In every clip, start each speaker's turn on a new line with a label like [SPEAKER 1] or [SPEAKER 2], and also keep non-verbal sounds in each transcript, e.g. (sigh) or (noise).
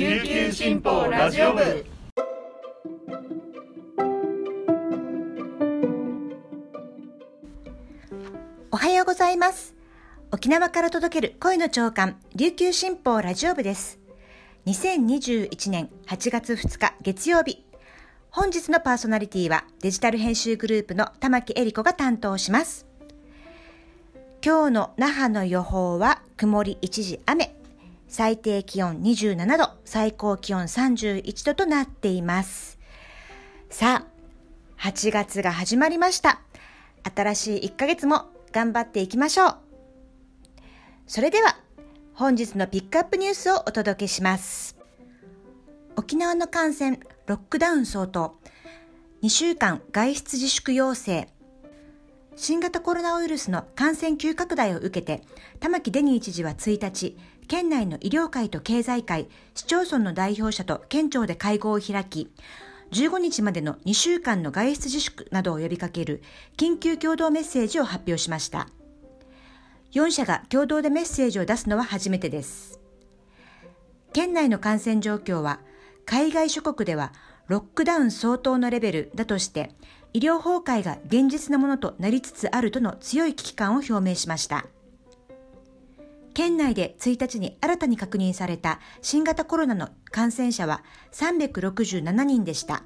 [SPEAKER 1] 琉球新報ラジオ部
[SPEAKER 2] おはようございます。沖縄から届ける声の長官、琉球新報ラジオ部です。2021年8月2日月曜日。本日のパーソナリティはデジタル編集グループの玉木恵里子が担当します。今日の那覇の予報は曇り一時雨。最低気温27度、最高気温31度となっています。さあ、8月が始まりました。新しい1ヶ月も頑張っていきましょう。それでは、本日のピックアップニュースをお届けします。沖縄の感染、ロックダウン相当。2週間外出自粛要請。新型コロナウイルスの感染急拡大を受けて、玉城デニー知事は1日、県内の医療界と経済界、市町村の代表者と県庁で会合を開き、15日までの2週間の外出自粛などを呼びかける緊急共同メッセージを発表しました。4社が共同でメッセージを出すのは初めてです。県内の感染状況は海外諸国ではロックダウン相当のレベルだとして医療崩壊が現実なものとなりつつあるとの強い危機感を表明しました。県内で1日に新たに確認された新型コロナの感染者は367人でした。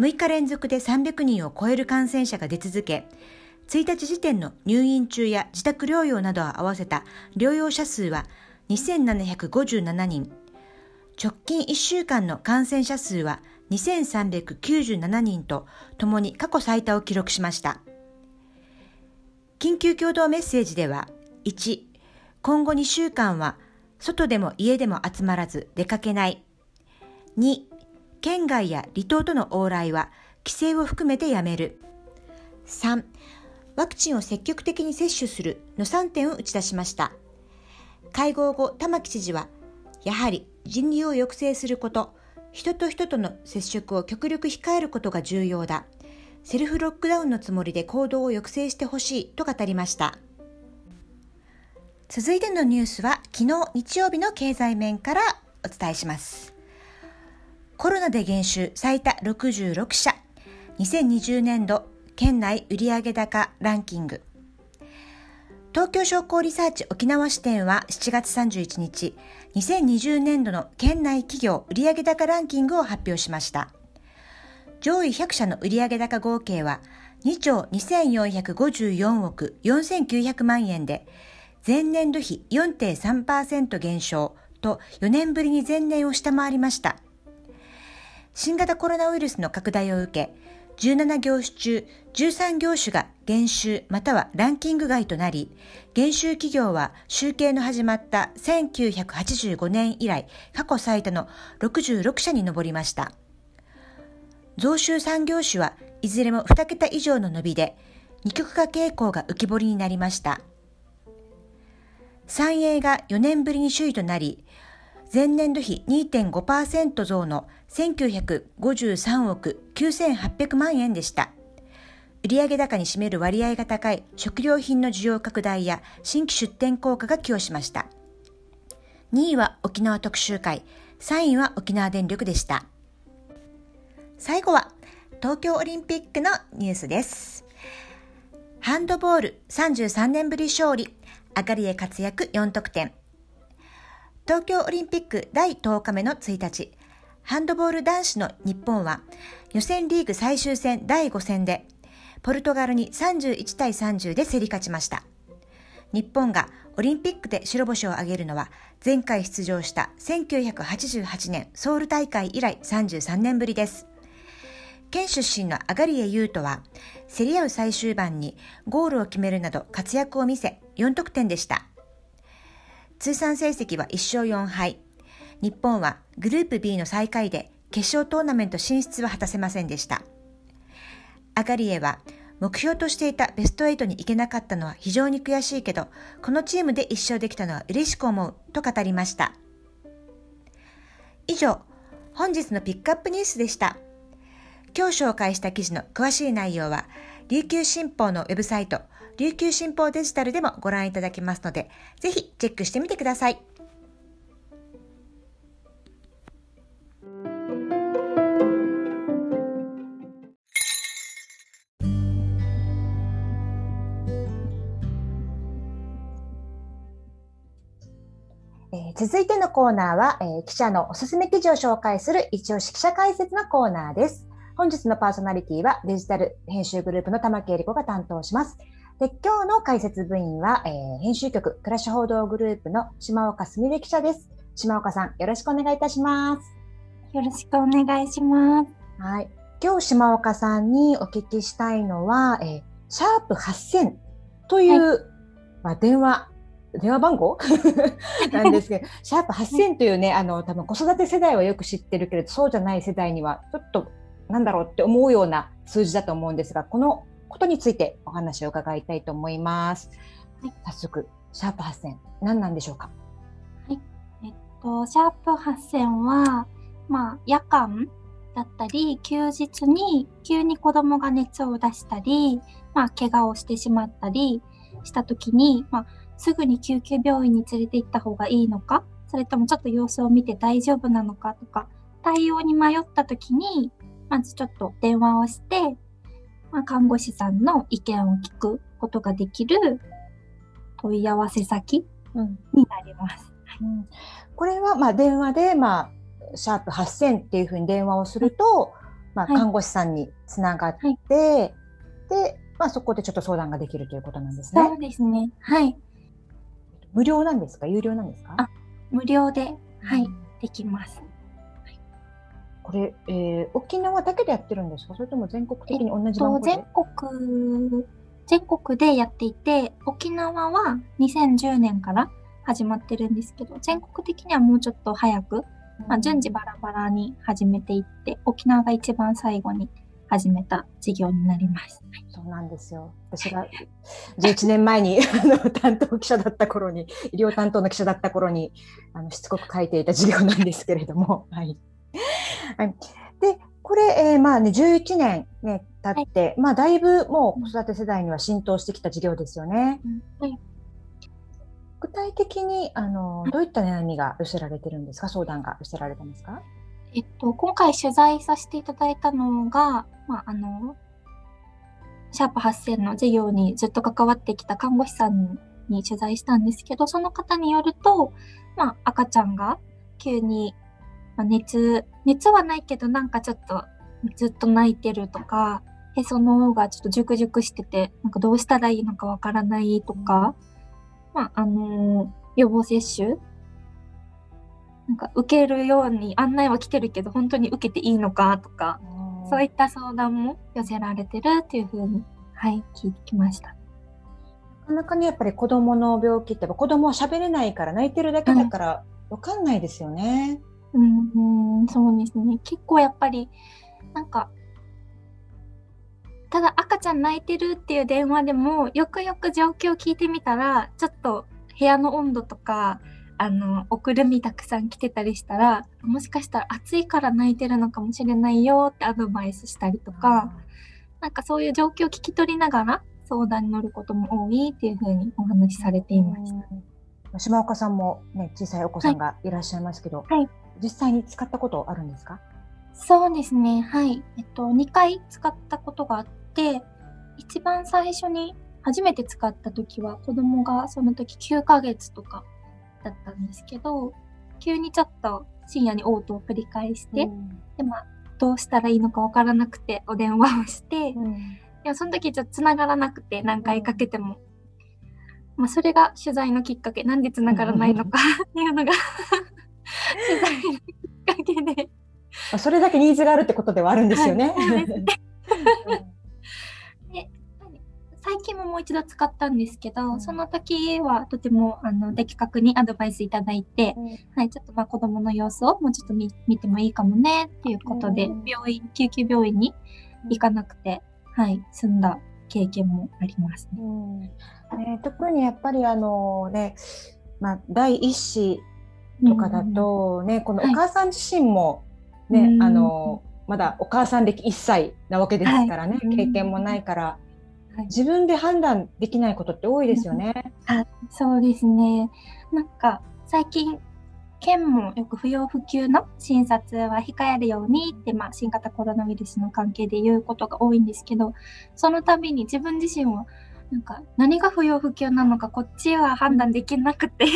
[SPEAKER 2] 6日連続で300人を超える感染者が出続け、1日時点の入院中や自宅療養などを合わせた療養者数は2757人、直近1週間の感染者数は2397人とともに過去最多を記録しました。緊急共同メッセージでは、1、今後2週間は外でも家でも集まらず出かけない。2、県外や離島との往来は規制を含めてやめる。3、ワクチンを積極的に接種するの3点を打ち出しました。会合後、玉城知事は、やはり人流を抑制すること、人と人との接触を極力控えることが重要だ。セルフロックダウンのつもりで行動を抑制してほしいと語りました。続いてのニュースは昨日日曜日の経済面からお伝えします。コロナで減収最多66社。2020年度県内売上高ランキング。東京商工リサーチ沖縄支店は7月31日、2020年度の県内企業売上高ランキングを発表しました。上位100社の売上高合計は2兆2454億4900万円で、前年度比4.3%減少と4年ぶりに前年を下回りました。新型コロナウイルスの拡大を受け、17業種中13業種が減収またはランキング外となり、減収企業は集計の始まった1985年以来過去最多の66社に上りました。増収3業種はいずれも2桁以上の伸びで、二極化傾向が浮き彫りになりました。三栄が4年ぶりに首位となり、前年度比2.5%増の1953億9800万円でした。売上高に占める割合が高い食料品の需要拡大や新規出店効果が寄与しました。2位は沖縄特集会、3位は沖縄電力でした。最後は東京オリンピックのニュースです。ハンドボール33年ぶり勝利、アガリエ活躍4得点。東京オリンピック第10日目の1日、ハンドボール男子の日本は予選リーグ最終戦第5戦で、ポルトガルに31対30で競り勝ちました。日本がオリンピックで白星を挙げるのは前回出場した1988年ソウル大会以来33年ぶりです。県出身のアガリエユートは競り合う最終盤にゴールを決めるなど活躍を見せ4得点でした。通算成績は1勝4敗。日本はグループ B の最下位で決勝トーナメント進出は果たせませんでした。アガリエは目標としていたベスト8に行けなかったのは非常に悔しいけど、このチームで1勝できたのは嬉しく思うと語りました。以上、本日のピックアップニュースでした。今日紹介した記事の詳しい内容は、琉球新報のウェブサイト、琉球新報デジタルでもご覧いただけますので、ぜひチェックしてみてください。
[SPEAKER 3] 続いてのコーナーは、えー、記者のおすすめ記事を紹介する一押し記者解説のコーナーです。本日のパーソナリティはデジタル編集グループの玉木恵理子が担当します。で今日の解説部員は、えー、編集局暮らし報道グループの島岡すみれ記者です。島岡さん、よろしくお願いいたします。
[SPEAKER 4] よろしくお願いします。
[SPEAKER 3] はい。今日島岡さんにお聞きしたいのは、えー、シャープ8000という、はい、まあ、電話電話番号？(laughs) なんですけど、シャープ8000というね、あの、多分子育て世代はよく知ってるけれど、そうじゃない世代には、ちょっと、なんだろうって思うような数字だと思うんですが、このことについてお話を伺いたいと思います。はい、早速、シャープ8000、何なんでしょうか？
[SPEAKER 4] はい。えっと、シャープ8000は、まあ、夜間だったり、休日に急に子供が熱を出したり、まあ、怪我をしてしまったりした時に、まあ、すぐに救急病院に連れて行った方がいいのか、それともちょっと様子を見て大丈夫なのかとか、対応に迷った時に、まずちょっと電話をして、まあ、看護師さんの意見を聞くことができる問い合わせ先になります。
[SPEAKER 3] うん、これはまあ電話で、まあ、シャープ8000っていうふうに電話をすると、まあ、看護師さんにつながって、はい、で、まあ、そこでちょっと相談ができるということなんですね。
[SPEAKER 4] そうですね。はい。
[SPEAKER 3] 無料なんですか？有料なんですか？
[SPEAKER 4] あ、無料で、はい、できます。
[SPEAKER 3] これ、えー、沖縄だけでやってるんですか？それとも全国的に同じ番号
[SPEAKER 4] で、えっと、全国、全国でやっていて、沖縄は2010年から始まってるんですけど、全国的にはもうちょっと早く、まあ、順次バラバラに始めていって、沖縄が一番最後に始めた事業になります。
[SPEAKER 3] そうなんですよ。私が11年前に (laughs) あの担当記者だった頃に、医療担当の記者だった頃に、あのしつこく書いていた事業なんですけれども。はい。はい、で、これ、えー、まあね、11年ね、経って、はい、まあ、だいぶもう子育て世代には浸透してきた事業ですよね。はい、具体的に、あの、どういった悩みが寄せられてるんですか？相談が寄せられたんですか？
[SPEAKER 4] えっと、今回取材させていただいたのが、まあ、あの、シャープ8000の事業にずっと関わってきた看護師さんに取材したんですけど、その方によると、まあ、赤ちゃんが急に、まあ、熱、熱はないけどなんかちょっとずっと泣いてるとか、へその緒がちょっとジュクジュクしてて、なんかどうしたらいいのかわからないとか、まあ、あのー、予防接種なんか受けるように案内は来てるけど本当に受けていいのかとか、そういった相談も寄せられてるっていうふうに、はい、聞いてきました。な
[SPEAKER 3] かなかにやっぱり子供の病気って子供は喋れないから泣いてるだけだからわかんないですよね。
[SPEAKER 4] うん、うん、そうですね。結構やっぱりなんかただ赤ちゃん泣いてるっていう電話でもよくよく状況を聞いてみたらちょっと部屋の温度とかあの、おくるみたくさん来てたりしたら、もしかしたら暑いから泣いてるのかもしれないよってアドバイスしたりとか、なんかそういう状況を聞き取りながら相談に乗ることも多いっていうふうにお話しされていました。
[SPEAKER 3] 島岡さんもね、小さいお子さんがいらっしゃいますけど、はい、実際に使ったことあるんですか？
[SPEAKER 4] そうですね。はい。えっと、2回使ったことがあって、一番最初に初めて使った時は子供がその時9ヶ月とかだったんですけど、急にちょっと深夜に嘔吐を繰り返して、うん、で、まあ、どうしたらいいのかわからなくてお電話をして、うん、でもその時ちょっと繋がらなくて何回かけても、まあ、それが取材のきっかけ、なんで繋がらないのか (laughs) っていうのが取材のきっかけで。
[SPEAKER 3] それだけニーズがあるってことではあるんですよね。
[SPEAKER 4] はい最近ももう一度使ったんですけど、うん、その時はとてもあの的確にアドバイスいただいて、うん、はい、ちょっとまあ子供の様子をもうちょっと見てもいいかもねっていうことで、うん、病院、救急病院に行かなくて、はい、済んだ経験もありますね。
[SPEAKER 3] ね特にやっぱりあのね、まあ、第一子とかだとね、このお母さん自身もね、はい、あのまだお母さん歴1歳なわけですからね、はい、経験もないから、自分で判断できないことって多いですよね。
[SPEAKER 4] あそうですね。なんか最近県もよく不要不急の診察は控えるようにって、まあ、新型コロナウイルスの関係で言うことが多いんですけどその度に自分自身はなんか何が不要不急なのかこっちは判断できなくて。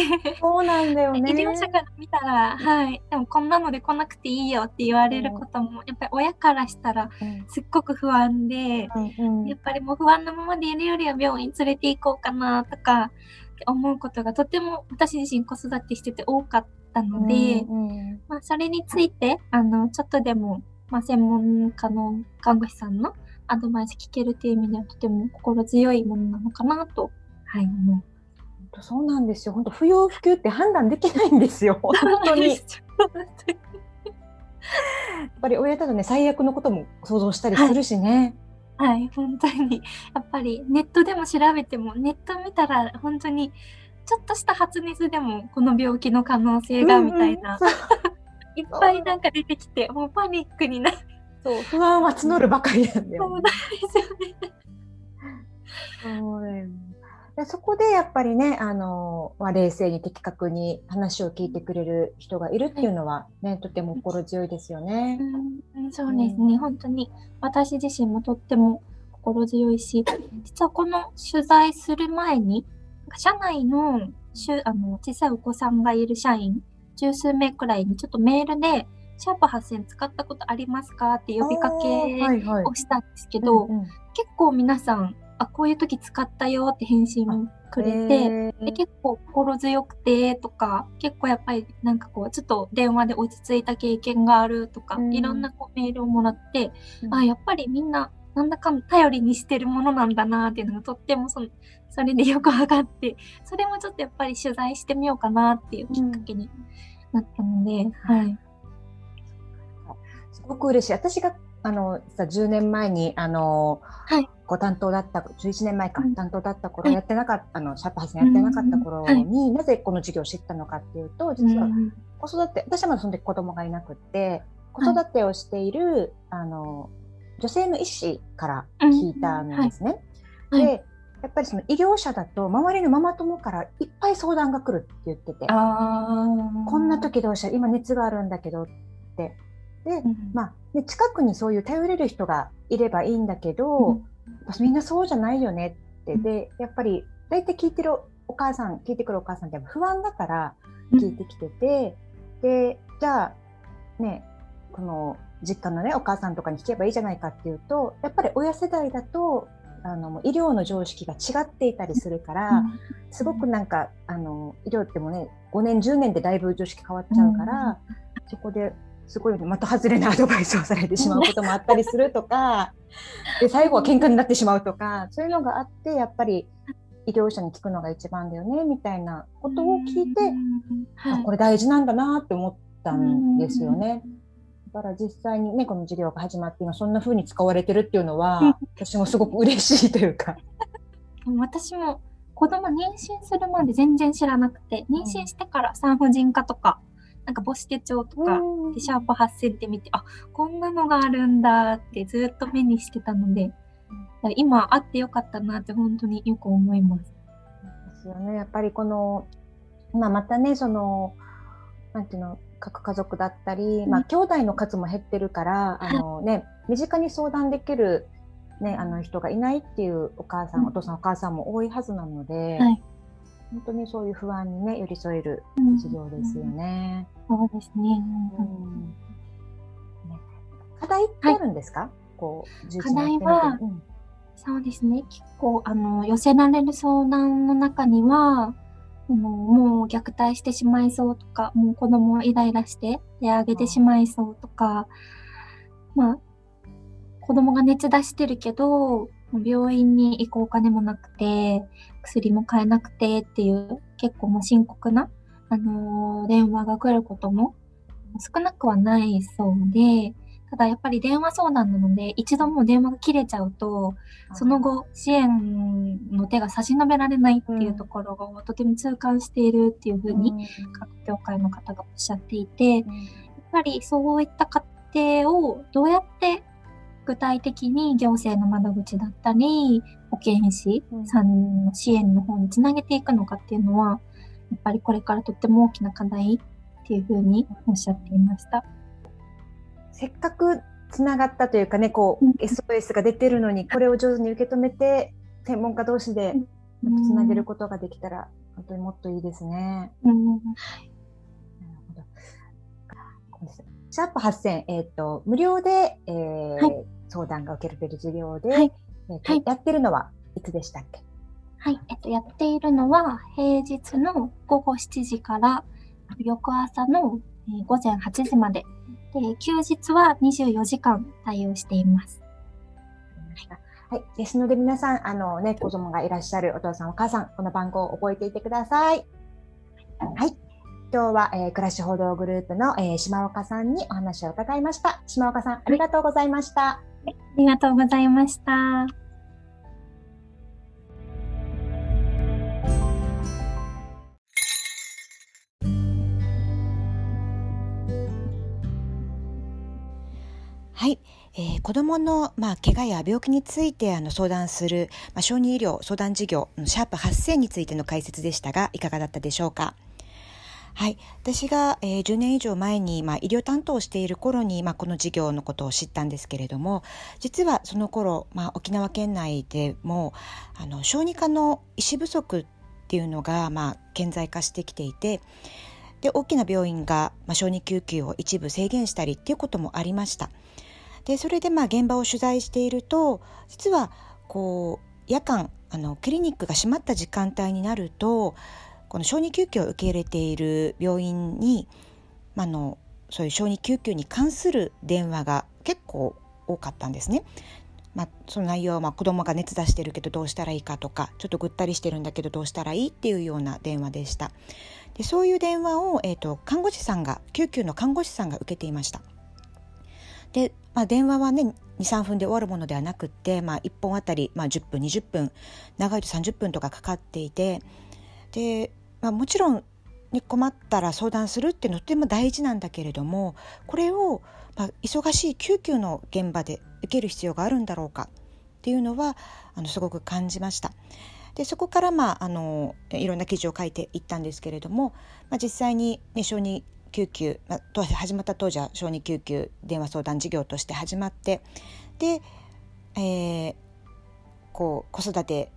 [SPEAKER 3] そうなんだよね。
[SPEAKER 4] 医療者から見たら、はい、でもこんなので来なくていいよって言われることも、やっぱり親からしたら
[SPEAKER 3] うん。
[SPEAKER 4] すっごく不安で、
[SPEAKER 3] うん
[SPEAKER 4] やっぱりもう不安なままでいるよりは病院連れて行こうかなとか思うことがとても私自身子育てしてて多かったので、
[SPEAKER 3] うん。
[SPEAKER 4] まあ、それについてあのちょっとでも、まあ、専門家の看護師さんのアドバイス聞けるという意味ではとても心強いものなのかなと、はい、思い
[SPEAKER 3] そうなんですよ。本当不要不急って判断できないんですよ。(laughs) 本当に。やっぱり親だとね最悪のことも想像したりするしね。
[SPEAKER 4] はい、本当に。やっぱりネットでも調べても、ネット見たら本当にちょっとした発熱でもこの病気の可能性がみたいな、
[SPEAKER 3] うんうん (laughs)
[SPEAKER 4] いっぱいなんか出てきて、もうパニックになる。
[SPEAKER 3] そう不安は募るばかりなんだよね。
[SPEAKER 4] そうなんですよね。
[SPEAKER 3] そうだよねでそこでやっぱりねあの、まあ、冷静に的確に話を聞いてくれる人がいるっていうのはねとても心強いですよね。
[SPEAKER 4] うん、そうですね、本当に私自身もとっても心強いし、実はこの取材する前に、社内のしゅあの小さいお子さんがいる社員、十数名くらいにちょっとメールで、シャープ8000使ったことありますか？って呼びかけ
[SPEAKER 3] はいはい。
[SPEAKER 4] をしたんですけど、
[SPEAKER 3] うんうん。
[SPEAKER 4] 結構皆さん、あ、こういう時使ったよって返信くれて、で結構心強くてとか結構やっぱりなんかこうちょっと電話で落ち着いた経験があるとか、
[SPEAKER 3] うん。
[SPEAKER 4] いろんなこうメールをもらって、
[SPEAKER 3] うん。
[SPEAKER 4] あやっぱりみんななんだかんだ頼りにしてるものなんだなっていうのがとってもそのそれでよく分かってそれもちょっとやっぱり取材してみようかなっていうきっかけになったので、はい。
[SPEAKER 3] すごく嬉しい。私があのさ10年前にあの、
[SPEAKER 4] はい。
[SPEAKER 3] ご担当だった11年前か、
[SPEAKER 4] うん。
[SPEAKER 3] 担当だった頃、
[SPEAKER 4] はい。
[SPEAKER 3] やってなかったあのシャープ発やってなかった頃に、
[SPEAKER 4] うん
[SPEAKER 3] なぜこの授業を知ったのかっていうと実は
[SPEAKER 4] うん
[SPEAKER 3] 子育て私はまだその時子供がいなくって子育てをしている、あの女性の医師から聞いたんですね。でやっぱりその医療者だと周りのママ友からいっぱい相談が来るって言っててこんな時どうしたら今熱があるんだけどって。で、
[SPEAKER 4] うん。
[SPEAKER 3] まあ、ね、近くにそういう頼れる人がいればいいんだけど、みんなそうじゃないよねって。で、やっぱり大体聞いてるお母さん、聞いてくるお母さんって不安だから聞いてきてて、で、じゃあ、ね、この実家のね、お母さんとかに聞けばいいじゃないかっていうと、やっぱり親世代だと、あの、もう医療の常識が違っていたりするから、すごくなんか、あの、医療ってもね、5年、10年でだいぶ常識変わっちゃうから、そこですごい的外れなアドバイスをされてしまうこともあったりするとか、(laughs) で、最後は喧嘩になってしまうとか、そういうのがあって、やっぱり医療者に聞くのが一番だよね、みたいなことを聞いて、あこれ大事なんだなって思ったんですよね。だから実際にね、この授業が始まって今そんな風に使われてるっていうのは、私もすごく嬉しいというか。
[SPEAKER 4] 私も子供妊娠するまで全然知らなくて、妊娠してから産婦人科とか、なんか母子手帳とか、でシャープ8000って見て、あ、こんなのがあるんだってずっと目にしてたので、今あってよかったなって本当によく思います。
[SPEAKER 3] ですよね。やっぱりこの、まあ、またね、その、なんていうの、各家族だったり、まあ、兄弟の数も減ってるから、あのね、身近に相談できる、ね、あの人がいないっていうお母さん。お父さん、お母さんも多いはずなので、
[SPEAKER 4] はい
[SPEAKER 3] 本当にそういう不安にね、寄り添える
[SPEAKER 4] うん
[SPEAKER 3] 授業ですよね。
[SPEAKER 4] そうですね。
[SPEAKER 3] うんね課題ってあるんですか、こう、11
[SPEAKER 4] 課題は
[SPEAKER 3] うん
[SPEAKER 4] そうですね。結構、あの、寄せられる相談の中には、あのもう虐待してしまいそうとか、もう子供をイライラして手あげてしまいそうとか、まあ、子供が熱出してるけど、病院に行くお金もなくて、薬も買えなくてっていう、結構もう深刻な、あのー電話が来ることも少なくはないそうで、ただやっぱり電話相談なので、一度もう電話が切れちゃうと、その後、支援の手が差し伸べられないっていうところをとても痛感しているっていうふうに、各業界の方がおっしゃっていて、やっぱりそういった過程をどうやって具体的に行政の窓口だったり、保健師さんの支援の方につなげていくのかっていうのは、やっぱりこれからとっても大きな課題っていうふうにおっしゃっていました。
[SPEAKER 3] せっかくつながったというかね、こう、
[SPEAKER 4] うん
[SPEAKER 3] SOS が出てるのに、これを上手に受け止めて専門家同士でつなげることができたら、本当にもっといいですね。
[SPEAKER 4] うん、なる
[SPEAKER 3] ほど。シャープ8000、えっ、ー、と、無料で、えー、はい、相談が受けられる授業で、はい、えーはい、やってるのはいつでしたっけ？
[SPEAKER 4] はい、えっと、やっているのは、平日の午後7時から、翌朝の、えー、午前8時まで。で、休日は24時間対応しています。
[SPEAKER 3] はい。ですので皆さん、あのね、子供がいらっしゃるお父さんお母さん、この番号を覚えていてください。はい。今日は、えー、暮らし報道グループの、えー、島岡さんにお話を伺いました。島岡さん、ありがとうございました。あ
[SPEAKER 4] りがとうございました。
[SPEAKER 3] はい。えー、子どもの、まあ、怪我や病気についてあの相談する、まあ、小児医療相談事業のシャープ8000についての解説でしたがいかがだったでしょうか？はい、私が、えー、10年以上前に、まあ、医療担当をしている頃に、まあ、この事業のことを知ったんですけれども実はその頃、まあ、沖縄県内でもあの小児科の医師不足っていうのが、まあ、顕在化してきていてで大きな病院が、まあ、小児救急を一部制限したりっていうこともありました。でそれでまあ現場を取材していると実はこう夜間あのクリニックが閉まった時間帯になるとこの小児救急を受け入れている病院に、まあのそういう小児救急に関する電話が結構多かったんですね。まあ、その内容はまあ子供が熱出してるけどどうしたらいいかとかちょっとぐったりしてるんだけどどうしたらいいっていうような電話でしたでそういう電話を、えーと、看護師さんが救急の看護師さんが受けていましたで、まあ、電話はね23分で終わるものではなくって、まあ、1本あたり、まあ、10分20分長いと30分とかかかっていてでまあ、もちろんに困ったら相談するっていうのとても大事なんだけれどもこれを、まあ、忙しい救急の現場で受ける必要があるんだろうかっていうのはあのすごく感じました。でそこから、まあ、あのいろんな記事を書いていったんですけれども、まあ、実際に、ね、小児救急、まあ、始まった当時は小児救急電話相談事業として始まってで、えー、こう子育て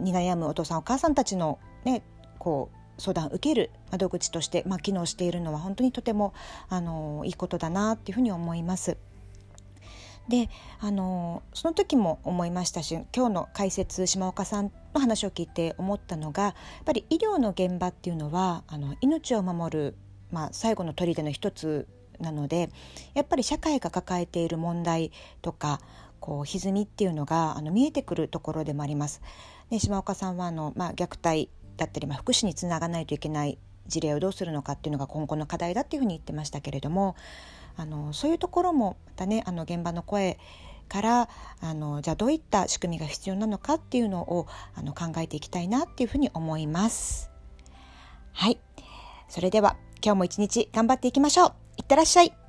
[SPEAKER 3] に悩むお父さんお母さんたちの、ね、こう相談を受ける窓口として、まあ、機能しているのは本当にとてもあのいいことだなっていうふうに思います。であのその時も思いましたし今日の解説島岡さんの話を聞いて思ったのがやっぱり医療の現場っていうのはあの命を守る、まあ、最後の砦の一つなのでやっぱり社会が抱えている問題とかこう歪みっていうのがあの見えてくるところでもあります。で島岡さんはあの、まあ、虐待だったり、まあ、福祉につながないといけない事例をどうするのかっていうのが今後の課題だっていうふうに言ってましたけれどもあのそういうところもまたねあの現場の声からあのじゃあどういった仕組みが必要なのかっていうのをあの考えていきたいなっていうふうに思います。はい。それでは今日も一日頑張っていきましょう。いってらっしゃい。